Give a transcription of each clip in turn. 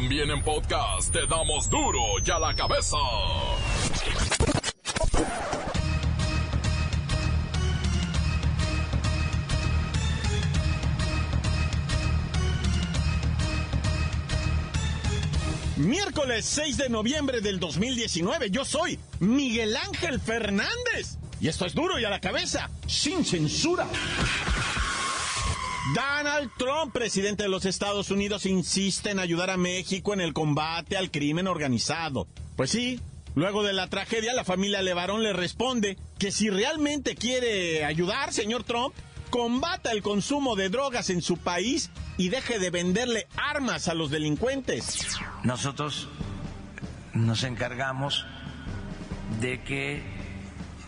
También en podcast te damos duro y a la cabeza. Miércoles 6 de noviembre del 2019, yo soy Miguel Ángel Fernández. Y esto es duro y a la cabeza, sin censura. Donald Trump, presidente de los Estados Unidos, insiste en ayudar a México en el combate al crimen organizado. Pues sí, luego de la tragedia, la familia Levarón le responde que si realmente quiere ayudar, señor Trump, combata el consumo de drogas en su país y deje de venderle armas a los delincuentes. Nosotros nos encargamos de que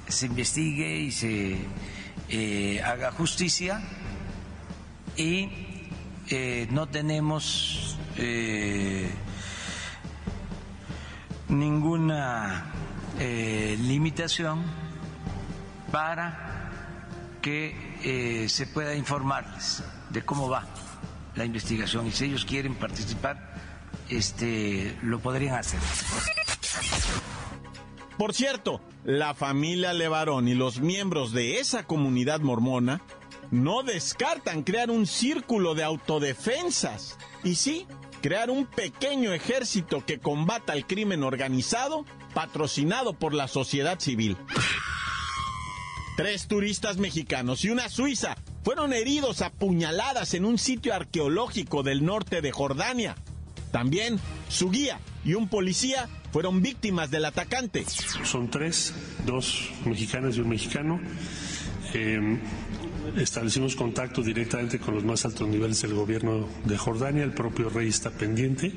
se investigue y se eh, haga justicia y eh, no tenemos eh, ninguna limitación para que se pueda informarles de cómo va la investigación y si ellos quieren participar, este, lo podrían hacer. Por cierto, la familia Levarón y los miembros de esa comunidad mormona no descartan crear un círculo de autodefensas y sí, crear un pequeño ejército que combata el crimen organizado patrocinado por la sociedad civil. Tres turistas mexicanos y una suiza fueron heridos a puñaladas en un sitio arqueológico del norte de Jordania. También su guía y un policía fueron víctimas del atacante. Son tres, dos mexicanas y un mexicano. Eh, establecimos contacto directamente con los más altos niveles del gobierno de Jordania, el propio rey está pendiente,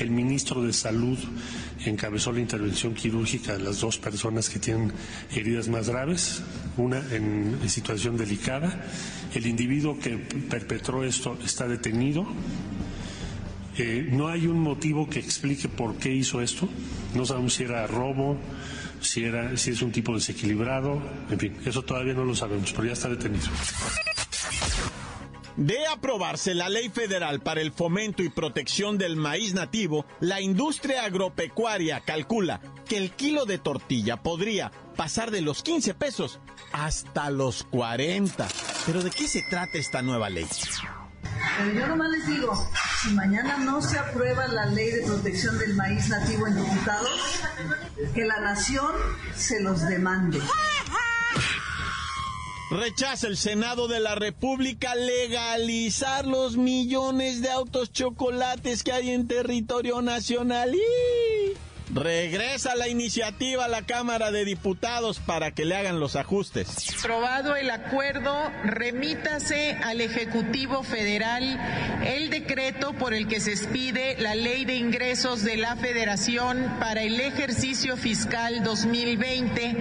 el ministro de Salud encabezó la intervención quirúrgica de las dos personas que tienen heridas más graves, una en, situación delicada, el individuo que perpetró esto está detenido, eh, no hay un motivo que explique por qué hizo esto, no sabemos si era robo, si, era, si es un tipo desequilibrado, en fin, eso todavía no lo sabemos, pero ya está detenido. De aprobarse la ley federal para el fomento y protección del maíz nativo, la industria agropecuaria calcula que el kilo de tortilla podría pasar de los 15 pesos hasta los 40. Pero ¿de qué se trata esta nueva ley? Pero yo nomás les digo, si mañana no se aprueba la ley de protección del maíz nativo en diputados, que la nación se los demande. Rechaza el Senado de la República legalizar los millones de autos chocolates que hay en territorio nacional. Regresa la iniciativa a la Cámara de Diputados para que le hagan los ajustes. Aprobado el acuerdo, remítase al Ejecutivo Federal el decreto por el que se expide la Ley de Ingresos de la Federación para el ejercicio fiscal 2020,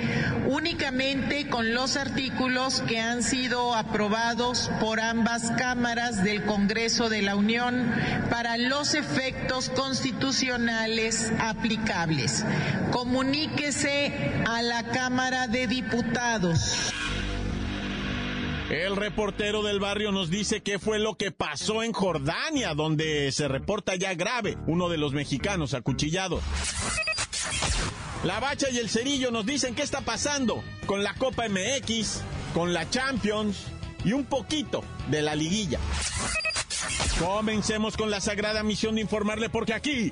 únicamente con los artículos que han sido aprobados por ambas cámaras del Congreso de la Unión para los efectos constitucionales aplicables Comuníquese a la Cámara de Diputados. El reportero del barrio nos dice qué fue lo que pasó en Jordania, donde se reporta ya grave uno de los mexicanos acuchillados. La Bacha y el Cerillo nos dicen qué está pasando con la Copa MX, con la Champions y un poquito de la liguilla. Comencemos con la sagrada misión de informarle porque aquí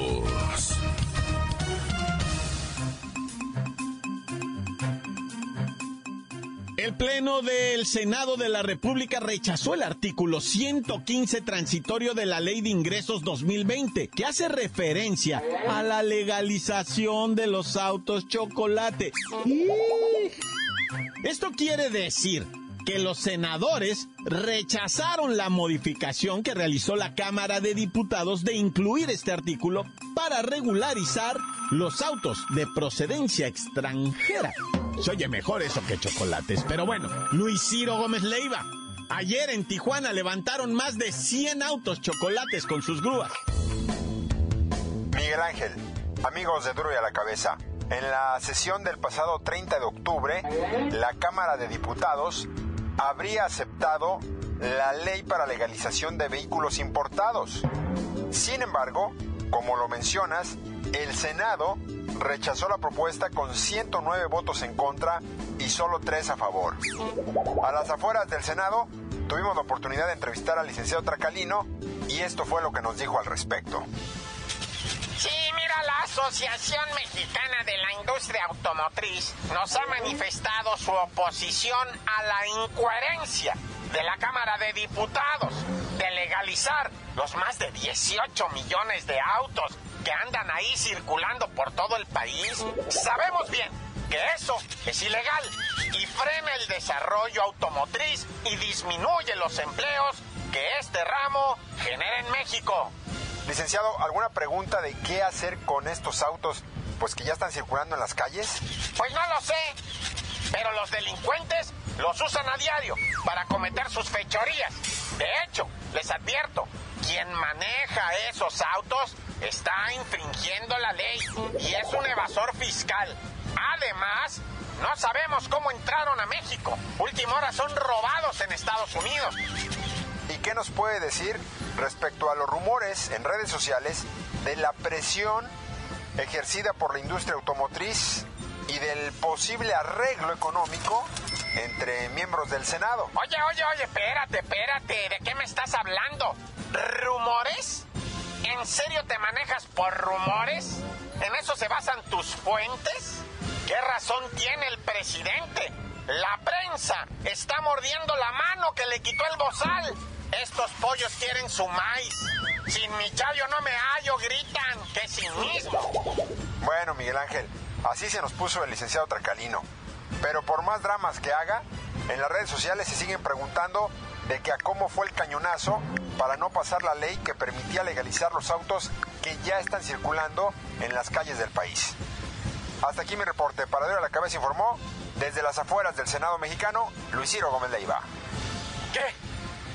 El Pleno del Senado de la República rechazó el artículo 115 transitorio de la Ley de Ingresos 2020, que hace referencia a la legalización de los autos chocolate. Esto quiere decir que los senadores rechazaron la modificación que realizó la Cámara de Diputados de incluir este artículo para regularizar los autos de procedencia extranjera. Se oye mejor eso que chocolates, pero bueno, Luis Ciro Gómez Leiva. Ayer en Tijuana levantaron más de 100 autos chocolates con sus grúas. Miguel Ángel, amigos de Duro y a la Cabeza. En la sesión del pasado 30 de octubre, la Cámara de Diputados habría aceptado la ley para legalización de vehículos importados. Sin embargo, como lo mencionas, el Senado rechazó la propuesta con 109 votos en contra y solo 3 a favor. A las afueras del Senado, tuvimos la oportunidad de entrevistar al licenciado Tracalino y esto fue lo que nos dijo al respecto. Sí, mira, la Asociación Mexicana de la Industria Automotriz nos ha manifestado su oposición a la incoherencia de la Cámara de Diputados legalizar los más de 18 millones de autos que andan ahí circulando por todo el país. Sabemos bien que eso es ilegal y frena el desarrollo automotriz y disminuye los empleos que este ramo genera en México. Licenciado, ¿alguna pregunta de qué hacer con estos autos pues que ya están circulando en las calles? Pues no lo sé, pero los delincuentes los usan a diario para cometer sus fechorías. De hecho, les advierto, quien maneja esos autos está infringiendo la ley y es un evasor fiscal. Además, no sabemos cómo entraron a México. Última hora son robados en Estados Unidos. ¿Y qué nos puede decir respecto a los rumores en redes sociales de la presión ejercida por la industria automotriz y del posible arreglo económico entre miembros del Senado? Oye, oye, oye, espérate, espérate, ¿de qué me estás hablando? ¿Rumores? ¿En serio te manejas por rumores? ¿En eso se basan tus fuentes? ¿Qué razón tiene el presidente? La prensa está mordiendo la mano que le quitó el bozal. Estos pollos quieren su maíz. Sin mi chayo no me hallo, gritan, que sin mismo. Bueno, Miguel Ángel, así se nos puso el licenciado Tracalino. Pero por más dramas que haga, en las redes sociales se siguen preguntando de que a cómo fue el cañonazo para no pasar la ley que permitía legalizar los autos que ya están circulando en las calles del país. Hasta aquí mi reporte. Para a la cabeza informó desde las afueras del Senado mexicano, Luis Ciro Gómez Leiva. ¿Qué?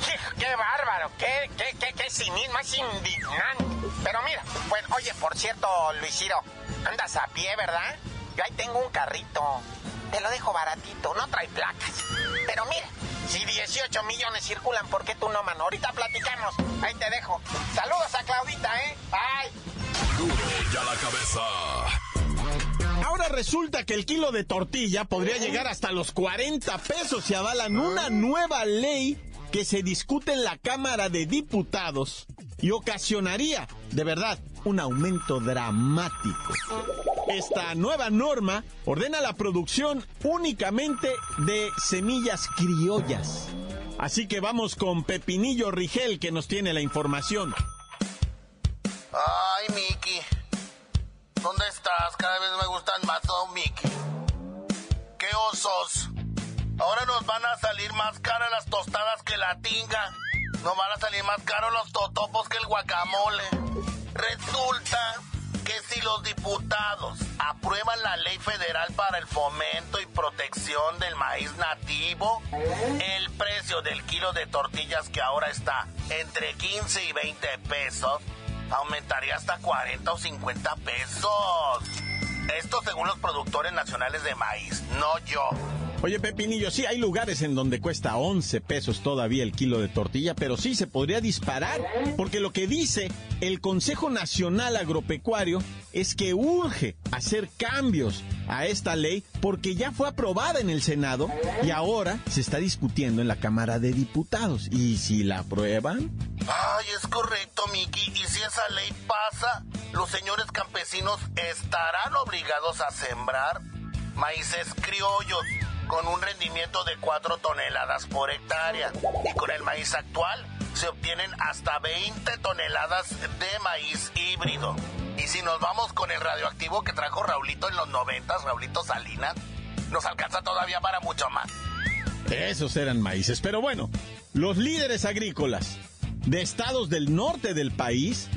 ¿Qué, qué bárbaro, qué, qué, qué, qué cinismo, es indignante. Pero mira, pues, oye, por cierto, Luis Ciro, andas a pie, ¿verdad? Yo ahí tengo un carrito. Te lo dejo baratito, no trae placas. Pero mira, si 18 millones circulan, ¿por qué tú no, mano? Ahorita platicamos. Ahí te dejo. Saludos a Claudita, ¿eh? Bye. Duro ya la cabeza. Ahora resulta que el kilo de tortilla podría llegar hasta los 40 pesos y avalan una nueva ley que se discute en la Cámara de Diputados y ocasionaría, de verdad, un aumento dramático. Esta nueva norma ordena la producción únicamente de semillas criollas. Así que vamos con Pepinillo Rigel que nos tiene la información. Ay, Miki. ¿Dónde estás? Cada vez me gustan más, oh, Miki. ¿Qué osos? Ahora nos van a salir más caras las tostadas que la tinga. Nos van a salir más caros los totopos que el guacamole. Resulta si los diputados aprueban la ley federal para el fomento y protección del maíz nativo, el precio del kilo de tortillas que ahora está entre 15 y 20 pesos aumentaría hasta 40 o 50 pesos. Esto según los productores nacionales de maíz, no yo. Oye, Pepinillo, sí, hay lugares en donde cuesta 11 pesos todavía el kilo de tortilla, pero sí se podría disparar, porque lo que dice el Consejo Nacional Agropecuario es que urge hacer cambios a esta ley porque ya fue aprobada en el Senado y ahora se está discutiendo en la Cámara de Diputados. ¿Y si la aprueban? Ay, es correcto, Miki. Y si esa ley pasa, los señores campesinos estarán obligados a sembrar maíces criollos con un rendimiento de 4 toneladas por hectárea. Y con el maíz actual se obtienen hasta 20 toneladas de maíz híbrido. Y si nos vamos con el radioactivo que trajo Raulito en los 90, Raulito Salinas, nos alcanza todavía para mucho más. Esos eran maíces. Pero bueno, los líderes agrícolas de estados del norte del país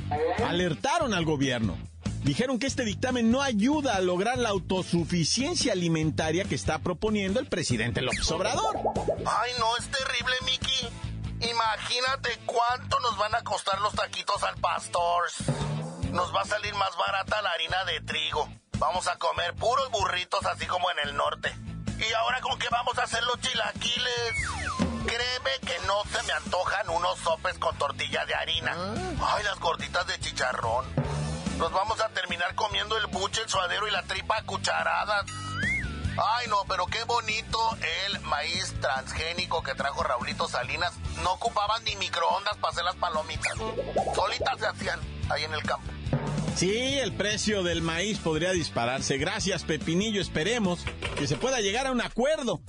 alertaron al gobierno. Dijeron que este dictamen no ayuda a lograr la autosuficiencia alimentaria que está proponiendo el presidente López Obrador. Ay, no, es terrible, Miki. Imagínate cuánto nos van a costar los taquitos al pastor. Nos va a salir más barata la harina de trigo. Vamos a comer puros burritos así como en el norte. ¿Y ahora con qué vamos a hacer los chilaquiles? Créeme que no se me antojan unos sopes con tortilla de harina. Ay, las gorditas de chicharrón. Nos vamos a terminar comiendo el buche, el suadero y la tripa a cucharadas. Ay, no, pero qué bonito el maíz transgénico que trajo Raulito Salinas. No ocupaban ni microondas para hacer las palomitas. Solitas se hacían ahí en el campo. Sí, el precio del maíz podría dispararse. Gracias, Pepinillo. Esperemos que se pueda llegar a un acuerdo.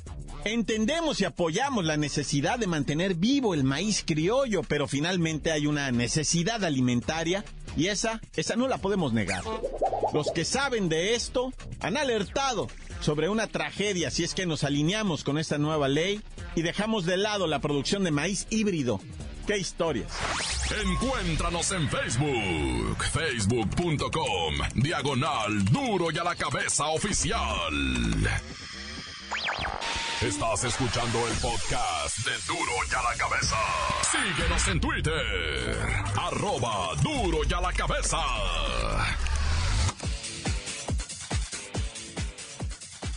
Entendemos y apoyamos la necesidad de mantener vivo el maíz criollo, pero finalmente hay una necesidad alimentaria y esa, esa no la podemos negar. Los que saben de esto han alertado sobre una tragedia si es que nos alineamos con esta nueva ley y dejamos de lado la producción de maíz híbrido. ¡Qué historias! Encuéntranos en Facebook, facebook.com, diagonal duro y a la cabeza oficial. Estás escuchando el podcast de Duro y a la cabeza. Síguenos en Twitter, arroba duro y a la cabeza.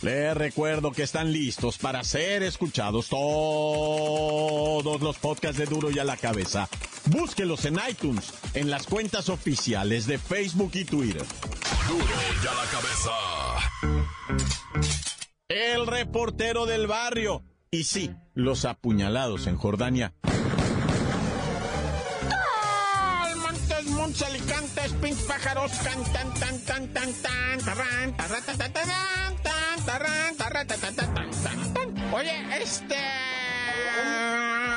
Les recuerdo que están listos para ser escuchados todos los podcasts de Duro y a la cabeza. Búsquelos en iTunes, en las cuentas oficiales de Facebook y Twitter. Duro y a la cabeza. El reportero del barrio. Y sí, los apuñalados en Jordania. Montes, montes, alicantes, pinch pájaros, can, tan, tan, tan, tan, tan, tarran, tarran, tarra, ta, ta, ta, tan, tan, tan. Oye, este...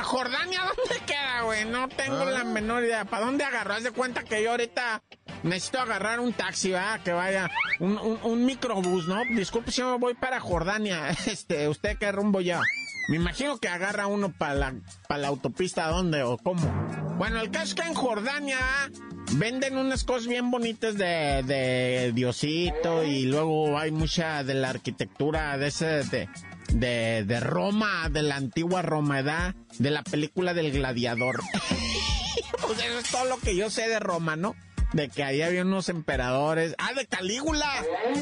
Jordania, ¿dónde queda, güey? No tengo la menor idea. ¿Para dónde agarró? Haz de cuenta que yo ahorita necesito agarrar un taxi, ¿verdad? Que vaya, un, un, microbús, ¿no? Disculpe si me voy para Jordania. Este, ¿usted qué rumbo ya? Me imagino que agarra uno para la, la autopista, ¿dónde o cómo? Bueno, el caso es que en Jordania venden unas cosas bien bonitas de, de Diosito y luego hay mucha de la arquitectura de ese, de, de, de Roma, de la antigua Roma, ¿verdad? De la película del gladiador. pues eso es todo lo que yo sé de Roma, ¿no? De que ahí había unos emperadores. Ah, de Calígula.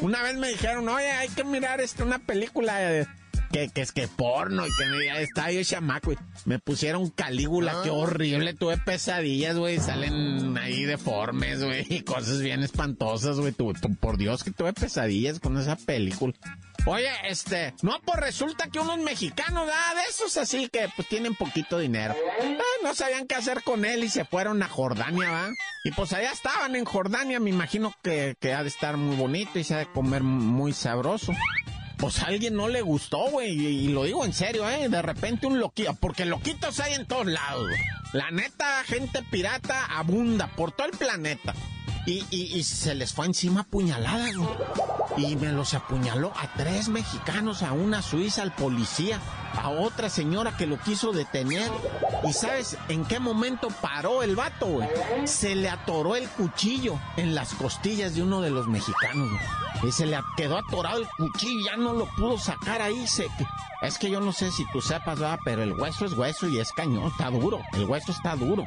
Una vez me dijeron, oye, hay que mirar este, una película de, que, que es que porno y que me, está yo chamaco. Y me pusieron Calígula, qué horrible. Tuve pesadillas, güey. Salen ahí deformes, güey. Y cosas bien espantosas, güey. Por Dios que tuve pesadillas con esa película. Oye, este, no, pues resulta que unos mexicanos, ah, de esos así que pues tienen poquito dinero. Eh, no sabían qué hacer con él y se fueron a Jordania, ¿va? Y pues allá estaban en Jordania, me imagino que, que ha de estar muy bonito y se ha de comer muy sabroso. Pues a alguien no le gustó, güey, y, y, lo digo en serio, ¿eh? De repente un loquito, porque loquitos hay en todos lados. La neta, gente pirata abunda por todo el planeta. Y, y, y, se les fue encima apuñalada, güey. Y me los apuñaló a tres mexicanos, a una suiza, al policía, a otra señora que lo quiso detener. ¿Y sabes en qué momento paró el vato, güey? Se le atoró el cuchillo en las costillas de uno de los mexicanos, güey. Y se le quedó atorado el cuchillo, ya no lo pudo sacar ahí. Se... Es que yo no sé si tú sepas, ¿verdad? pero el hueso es hueso y es cañón, está duro. El hueso está duro.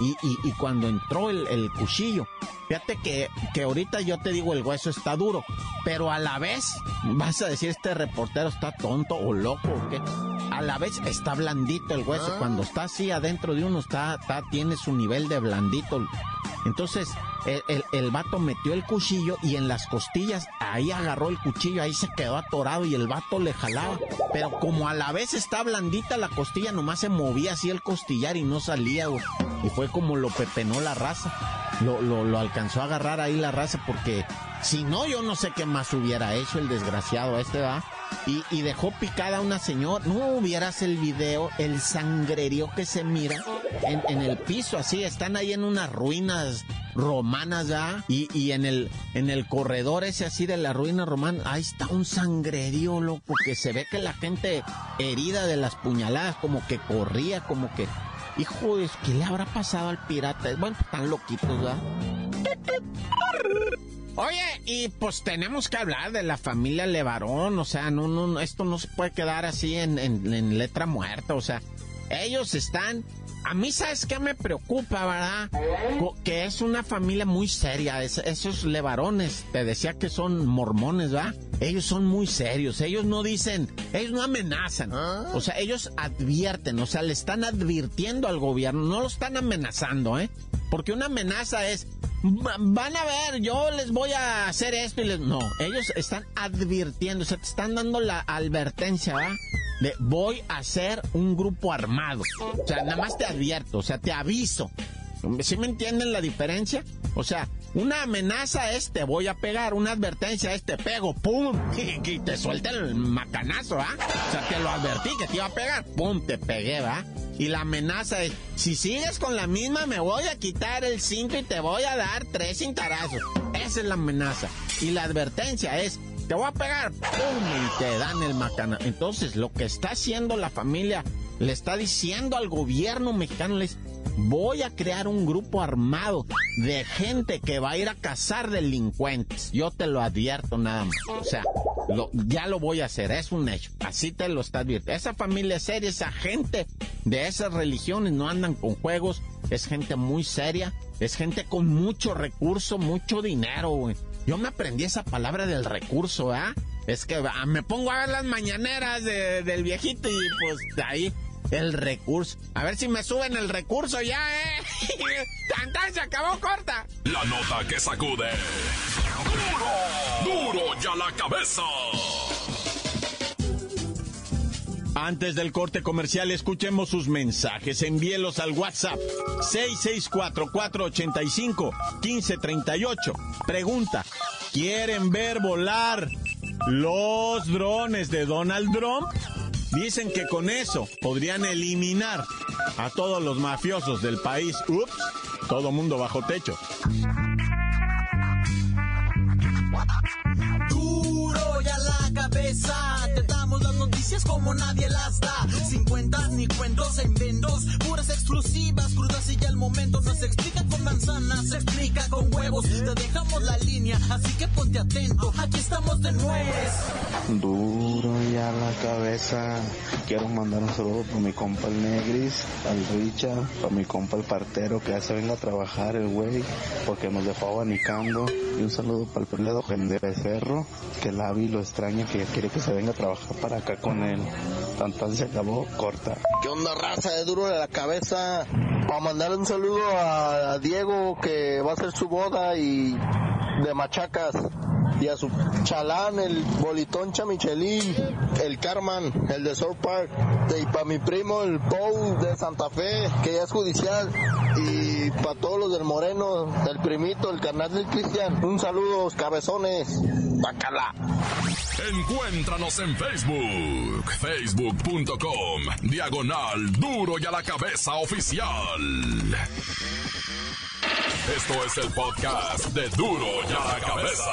Y, y, y cuando entró el, el, cuchillo, fíjate que, que ahorita yo te digo el hueso está duro, pero a la vez vas a decir este reportero está tonto o loco o qué. A la vez está blandito el hueso. Ah. Cuando está así adentro de uno, está, está, tiene su nivel de blandito. Entonces, el, el, el, vato metió el cuchillo y en las costillas, ahí agarró el cuchillo, ahí se quedó atorado y el vato le jalaba. Pero como a la vez está blandita la costilla, nomás se movía así el costillar y no salía. Y fue como lo pepenó la raza. Lo, lo, lo, alcanzó a agarrar ahí la raza porque si no, yo no sé qué más hubiera hecho el desgraciado este, va. Y, y, dejó picada a una señora. No hubieras el video, el sangrerío que se mira en, en, el piso, así. Están ahí en unas ruinas romanas, ¿ya? Y, y en el en el corredor ese así de la ruina romana, ahí está un sangrerío, loco, que se ve que la gente herida de las puñaladas, como que corría, como que... Hijo. ¿qué le habrá pasado al pirata? Bueno, están loquitos, ¿verdad? Oye, y pues tenemos que hablar de la familia Levarón, o sea, no, no, esto no se puede quedar así en, en letra muerta, o sea, ellos están a mí, ¿sabes qué me preocupa, verdad? Que es una familia muy seria. esos levarones, te decía que son mormones, ¿verdad? Ellos son muy serios. Ellos no dicen, ellos no amenazan. ¿Ah? O sea, ellos advierten, o sea, le están advirtiendo al gobierno, no lo están amenazando, ¿eh? Porque una amenaza es, van a ver, yo les voy a hacer esto y les... No, ellos están advirtiendo, o sea, te están dando la advertencia, ¿verdad? De voy a hacer un grupo armado. O sea, nada más te advierto, o sea, te aviso. ¿Sí me entienden la diferencia? O sea, una amenaza es te voy a pegar, una advertencia es te pego, ¡pum! Y, te suelta el macanazo, ¿ah? O sea, te lo advertí que te iba a pegar, ¡pum! Te pegué, ¿va? Y la amenaza es, si sigues con la misma, me voy a quitar el cinto y te voy a dar tres cintarazos. Esa es la amenaza. Y la advertencia es, te voy a pegar, ¡pum! Y te dan el macana. Entonces, lo que está haciendo la familia, le está diciendo al gobierno mexicano, les voy a crear un grupo armado de gente que va a ir a cazar delincuentes. Yo te lo advierto nada más. O sea, ya lo voy a hacer, es un hecho. Así te lo está advirtiendo. Esa familia seria, esa gente de esas religiones no andan con juegos. Es gente muy seria, es gente con mucho recurso, mucho dinero, güey. Yo me aprendí esa palabra del recurso, ¿ah? Es que ah, me pongo a ver las mañaneras del viejito y pues ahí el recurso. A ver si me suben el recurso ya, ¿eh? ¡Tan, se acabó corta! La nota que sacude. ¡Duro! ¡Duro ya la cabeza! Antes del corte comercial, escuchemos sus mensajes. Envíelos al WhatsApp 664-485-1538. Pregunta, ¿quieren ver volar los drones de Donald Trump? Dicen que con eso podrían eliminar a todos los mafiosos del país. Ups, todo mundo bajo techo. Noticias como nadie las da. Sin cuentas ni cuentos en vendos, puras exclusivas, crudas y ya el momento. No se explica con manzanas, se explica con huevos. Te dejamos la línea, así que ponte atento. Aquí estamos de nuevo. Duro ya la cabeza. Quiero mandar un saludo para mi compa el Negris, al Richard, para mi compa el partero que hace venga a trabajar el güey, porque nos dejó abanicando. Un saludo para el pelado de Becerro, que el Avi lo extraña, que quiere que se venga a trabajar para acá con él. Tantan se acabó, corta. ¿Qué onda, raza de duro de la cabeza? Para mandar un saludo a Diego que va a hacer su boda y de Machacas y a su chalán, el bolitón Chamichelín, el Carman, el de South Park, y para mi primo, el Pou de Santa Fe, que ya es judicial, y para todos los del Moreno, el primito, el carnal del Cristian, un saludo, cabezones, bacala. Encuéntranos en Facebook, facebook.com, diagonal duro y a la cabeza oficial. Esto es el podcast de duro y a la cabeza.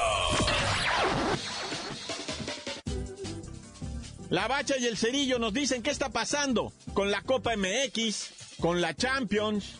La Bacha y el Cerillo nos dicen qué está pasando con la Copa MX, con la Champions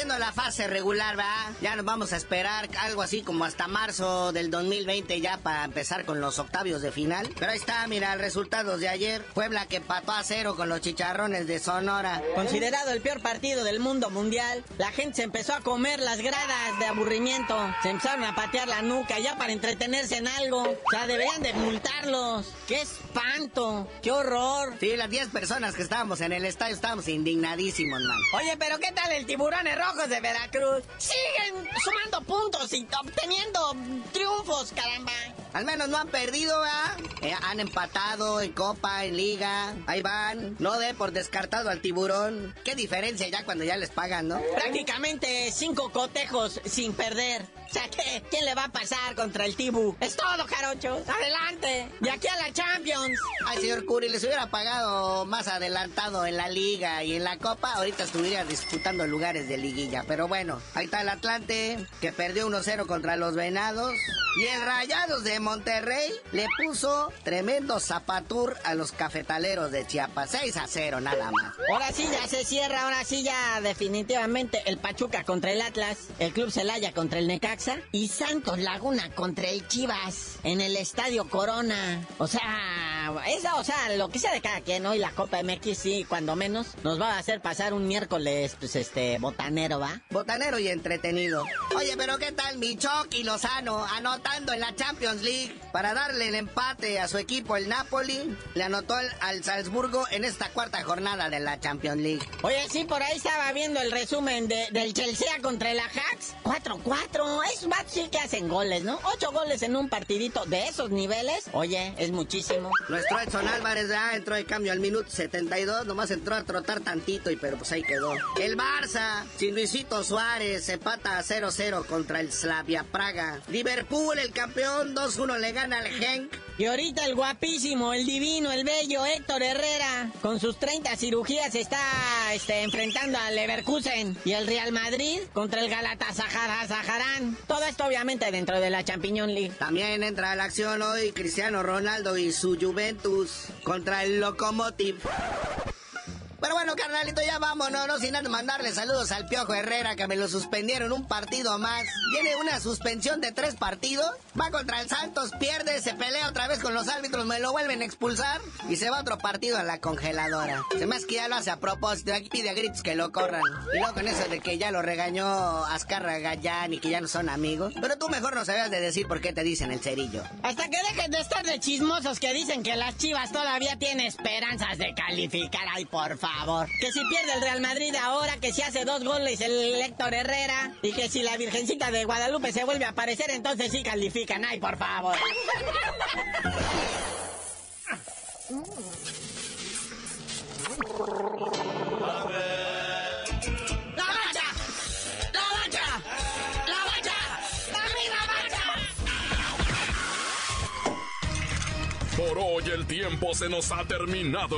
la fase regular, va, ya nos vamos a esperar algo así como hasta marzo del 2020 ya para empezar con los octavios de final. Pero ahí está, mira, el resultado de ayer. Puebla que empató a cero con los chicharrones de Sonora. Considerado el peor partido del mundo mundial, la gente se empezó a comer las gradas de aburrimiento. Se empezaron a patear la nuca ya para entretenerse en algo. O sea, deberían de multarlos. ¡Qué espanto! ¡Qué horror! Sí, las 10 personas que estábamos en el estadio estábamos indignadísimos, man. Oye, pero ¿qué tal el tiburones rojos de Veracruz? Siguen sumando puntos y obteniendo triunfos, caramba. Al menos no han perdido. Eh, han empatado en Copa, en Liga. Ahí van. No de por descartado al tiburón. Qué diferencia ya cuando ya les pagan, ¿no? Prácticamente cinco cotejos sin perder. O sea, ¿qué? ¿quién le va a pasar contra el Tibu? Es todo, jarochos. Adelante. De aquí a la Champions. Ay, señor Curry, les hubiera pagado más adelantado en la Liga y en la Copa. Ahorita estuviera disputando lugares de liguilla. Pero bueno, ahí está el Atlante, que perdió 1-0 contra los Venados. Y el Rayados de Monterrey le puso tremendo zapatur a los cafetaleros de Chiapas. 6 a 0 nada más. Ahora sí ya se cierra, ahora sí ya definitivamente el Pachuca contra el Atlas, el Club Celaya contra el Necaxa y Santos Laguna contra el Chivas en el Estadio Corona. O sea, eso, o sea, lo que sea de cada quien, ¿no? Y la Copa MX sí, cuando menos, nos va a hacer pasar un miércoles, pues este, botanero, ¿va? Botanero y entretenido. Oye, pero ¿qué tal mi y Lozano anotando en la Champions League para darle el empate a su equipo, el Napoli? Le anotó al Salzburgo en esta cuarta jornada de la Champions League. Oye, sí, por ahí estaba viendo el resumen de, del Chelsea contra el Ajax. 4-4, esos vatos sí que hacen goles, ¿no? Ocho goles en un partidito de esos niveles. Oye, es muchísimo. Nuestro Edson Álvarez ya entró de cambio al minuto 72. Nomás entró a trotar tantito y pero pues ahí quedó. El Barça, sin Luisito Suárez, empata a 0-0 contra el Slavia Praga. Liverpool, el campeón, 2-1 le gana al Genk. Y ahorita el guapísimo, el divino, el bello Héctor Herrera, con sus 30 cirugías, está este, enfrentando al Leverkusen y el Real Madrid contra el Galatasaray. Todo esto obviamente dentro de la Champions League. También entra a la acción hoy Cristiano Ronaldo y su Juventus contra el Lokomotiv. Pero bueno, carnalito, ya vámonos, no sin mandarle saludos al Piojo Herrera, que me lo suspendieron un partido más. Tiene una suspensión de tres partidos, va contra el Santos, pierde, se pelea otra vez con los árbitros, me lo vuelven a expulsar y se va otro partido a la congeladora. Se me que ya lo hace a propósito, aquí pide a gritos que lo corran. Y luego con eso de que ya lo regañó Azcarra Gallán y que ya no son amigos. Pero tú mejor no sabías de decir por qué te dicen el cerillo. Hasta que dejen de estar de chismosos que dicen que las chivas todavía tienen esperanzas de calificar. Ay, por favor favor. Que si pierde el Real Madrid ahora, que si hace dos goles el Héctor Herrera, y que si la Virgencita de Guadalupe se vuelve a aparecer, entonces sí califican. Ay, por favor. Por hoy el tiempo se nos ha terminado.